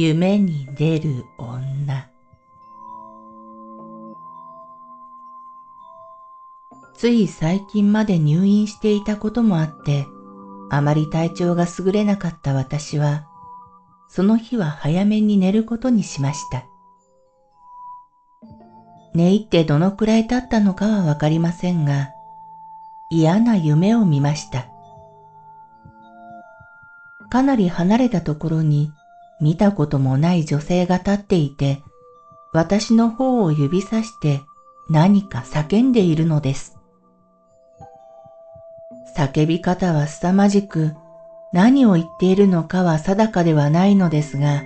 夢に出る女つい最近まで入院していたこともあって、あまり体調が優れなかった私は、その日は早めに寝ることにしました。寝入ってどのくらい経ったのかはわかりませんが、嫌な夢を見ました。かなり離れたところに見たこともない女性が立っていて、私の方を指さして何か叫んでいるのです。叫び方は凄まじく、何を言っているのかは定かではないのですが、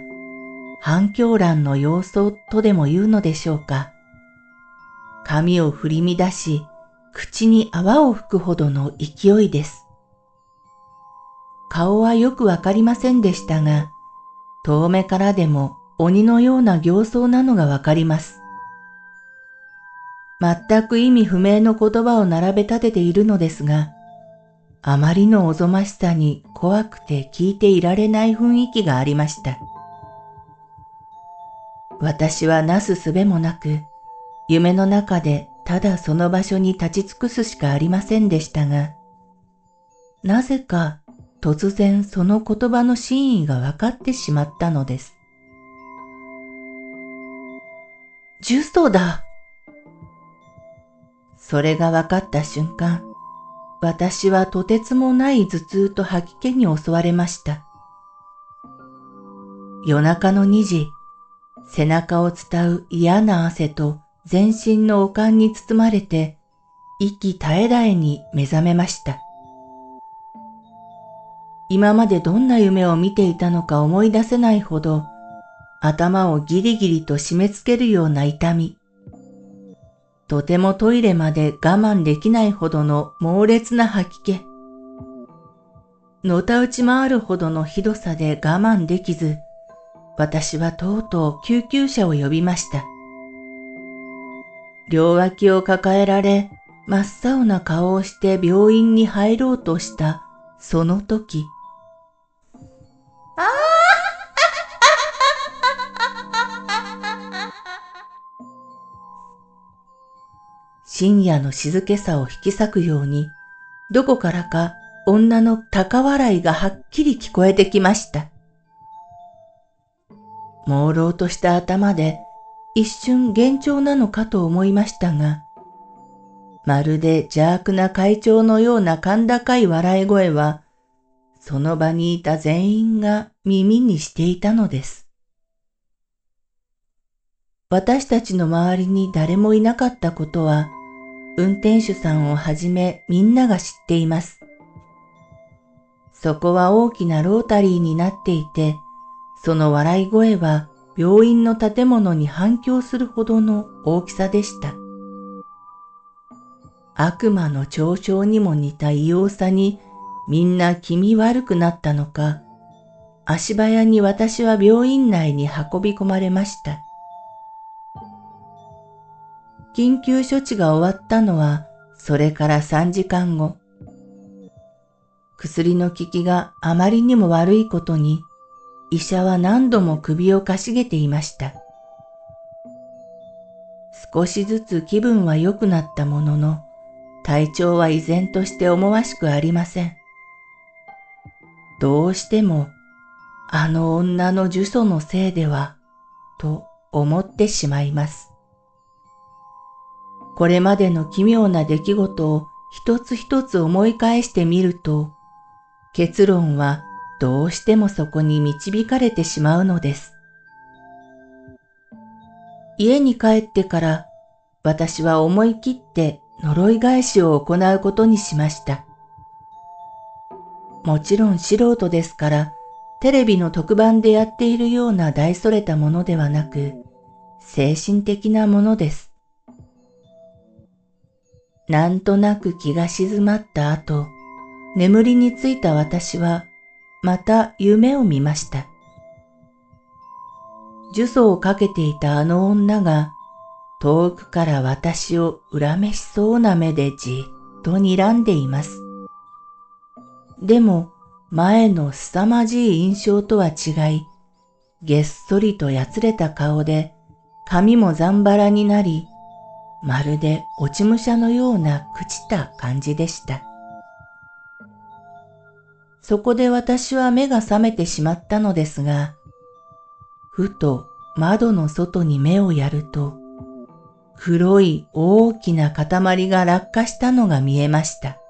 反響欄の様相とでも言うのでしょうか。髪を振り乱し、口に泡を吹くほどの勢いです。顔はよくわかりませんでしたが、遠目からでも鬼のような形相なのがわかります。全く意味不明の言葉を並べ立てているのですが、あまりのおぞましさに怖くて聞いていられない雰囲気がありました。私はなすすべもなく、夢の中でただその場所に立ち尽くすしかありませんでしたが、なぜか突然その言葉の真意が分かってしまったのです。重曹だそれが分かった瞬間、私はとてつもない頭痛と吐き気に襲われました。夜中の2時、背中を伝う嫌な汗と全身の悪寒に包まれて、息絶え絶えに目覚めました。今までどんな夢を見ていたのか思い出せないほど、頭をギリギリと締め付けるような痛み。とてもトイレまで我慢できないほどの猛烈な吐き気。のたうち回るほどのひどさで我慢できず、私はとうとう救急車を呼びました。両脇を抱えられ、真っ青な顔をして病院に入ろうとしたその時、あ深夜の静けさを引き裂くように、どこからか女の高笑いがはっきり聞こえてきました。朦朧とした頭で一瞬幻聴なのかと思いましたが、まるで邪悪な会長のような甲高い笑い声は、その場にいた全員が耳にしていたのです。私たちの周りに誰もいなかったことは、運転手さんをはじめみんなが知っています。そこは大きなロータリーになっていて、その笑い声は病院の建物に反響するほどの大きさでした。悪魔の嘲笑にも似た異様さにみんな気味悪くなったのか、足早に私は病院内に運び込まれました。緊急処置が終わったのはそれから3時間後。薬の効きがあまりにも悪いことに、医者は何度も首をかしげていました。少しずつ気分は良くなったものの、体調は依然として思わしくありません。どうしてもあの女の呪詛のせいでは、と思ってしまいます。これまでの奇妙な出来事を一つ一つ思い返してみると、結論はどうしてもそこに導かれてしまうのです。家に帰ってから私は思い切って呪い返しを行うことにしました。もちろん素人ですから、テレビの特番でやっているような大それたものではなく、精神的なものです。なんとなく気が静まった後、眠りについた私は、また夢を見ました。呪詛をかけていたあの女が、遠くから私を恨めしそうな目でじっと睨んでいます。でも、前の凄まじい印象とは違い、げっそりとやつれた顔で、髪もざんばらになり、まるで落ち武者のような朽ちた感じでした。そこで私は目が覚めてしまったのですが、ふと窓の外に目をやると、黒い大きな塊が落下したのが見えました。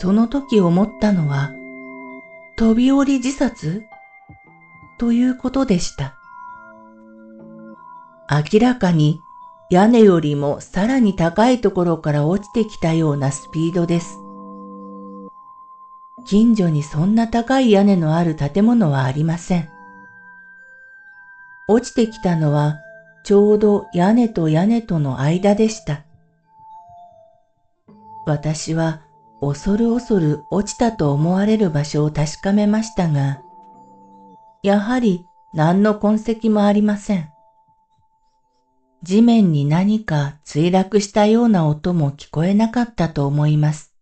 その時思ったのは、飛び降り自殺？ということでした。明らかに屋根よりもさらに高いところから落ちてきたようなスピードです。近所にそんな高い屋根のある建物はありません。落ちてきたのはちょうど屋根と屋根との間でした。私は恐る恐る落ちたと思われる場所を確かめましたが、やはり何の痕跡もありません。地面に何か墜落したような音も聞こえなかったと思います。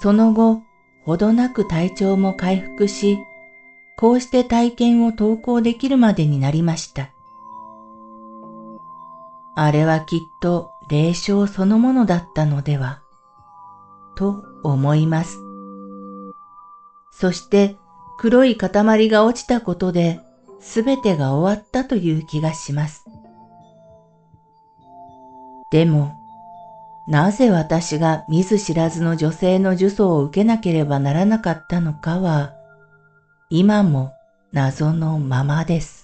その後、ほどなく体調も回復し、こうして体験を投稿できるまでになりました。あれはきっと霊障そのものだったのでは、と思います。そして黒い塊が落ちたことで、すべてが終わったという気がします。でも、なぜ私が見ず知らずの女性の呪詛を受けなければならなかったのかは、今も謎のままです。